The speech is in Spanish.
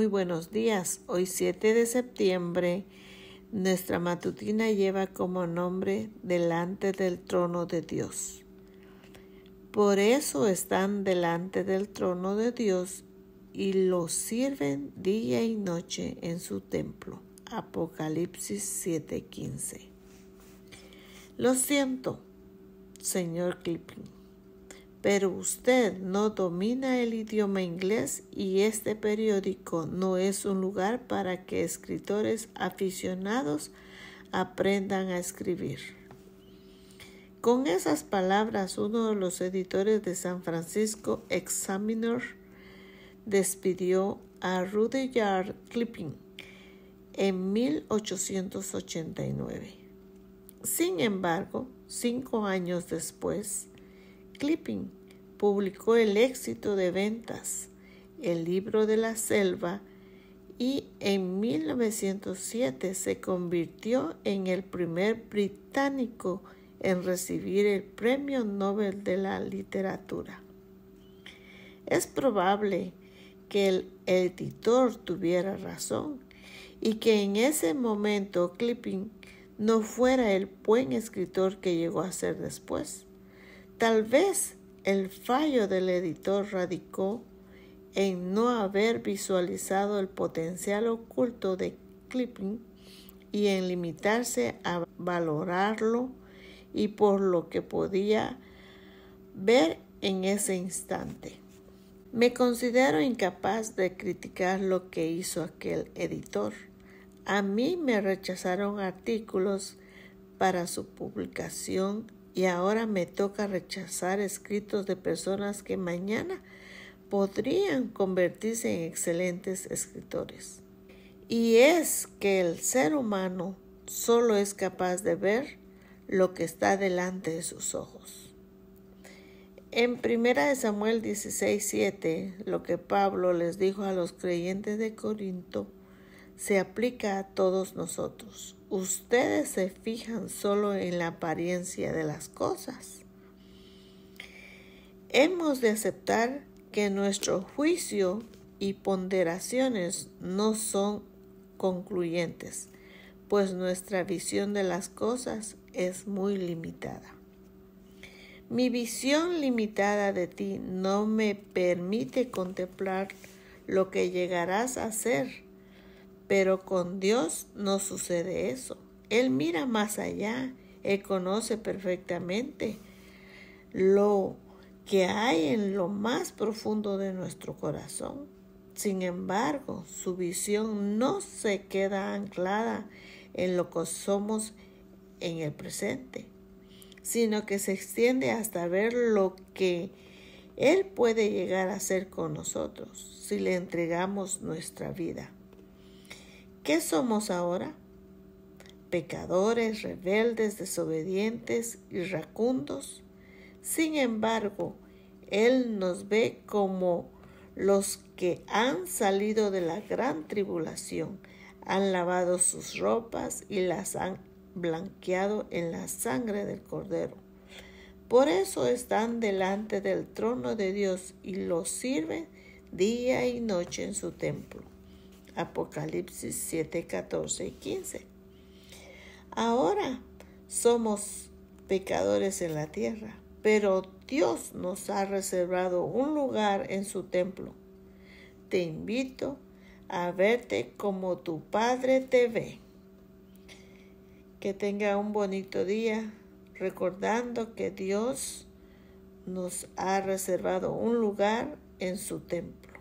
muy buenos días. Hoy 7 de septiembre, nuestra matutina lleva como nombre delante del trono de Dios. Por eso están delante del trono de Dios y lo sirven día y noche en su templo. Apocalipsis 7:15. Lo siento, señor Clipping pero usted no domina el idioma inglés y este periódico no es un lugar para que escritores aficionados aprendan a escribir. Con esas palabras, uno de los editores de San Francisco Examiner despidió a Rudyard Clipping en 1889. Sin embargo, cinco años después, Clipping publicó El éxito de ventas, El libro de la selva y en 1907 se convirtió en el primer británico en recibir el Premio Nobel de la Literatura. Es probable que el editor tuviera razón y que en ese momento Clipping no fuera el buen escritor que llegó a ser después. Tal vez el fallo del editor radicó en no haber visualizado el potencial oculto de Clipping y en limitarse a valorarlo y por lo que podía ver en ese instante. Me considero incapaz de criticar lo que hizo aquel editor. A mí me rechazaron artículos para su publicación y ahora me toca rechazar escritos de personas que mañana podrían convertirse en excelentes escritores. Y es que el ser humano solo es capaz de ver lo que está delante de sus ojos. En 1 Samuel 16:7, lo que Pablo les dijo a los creyentes de Corinto se aplica a todos nosotros. Ustedes se fijan solo en la apariencia de las cosas. Hemos de aceptar que nuestro juicio y ponderaciones no son concluyentes, pues nuestra visión de las cosas es muy limitada. Mi visión limitada de ti no me permite contemplar lo que llegarás a ser pero con Dios no sucede eso. Él mira más allá, Él conoce perfectamente lo que hay en lo más profundo de nuestro corazón. Sin embargo, su visión no se queda anclada en lo que somos en el presente, sino que se extiende hasta ver lo que Él puede llegar a hacer con nosotros si le entregamos nuestra vida. ¿Qué somos ahora? Pecadores, rebeldes, desobedientes, iracundos. Sin embargo, Él nos ve como los que han salido de la gran tribulación, han lavado sus ropas y las han blanqueado en la sangre del Cordero. Por eso están delante del trono de Dios y los sirven día y noche en su templo. Apocalipsis 7, 14 y 15. Ahora somos pecadores en la tierra, pero Dios nos ha reservado un lugar en su templo. Te invito a verte como tu Padre te ve. Que tenga un bonito día recordando que Dios nos ha reservado un lugar en su templo.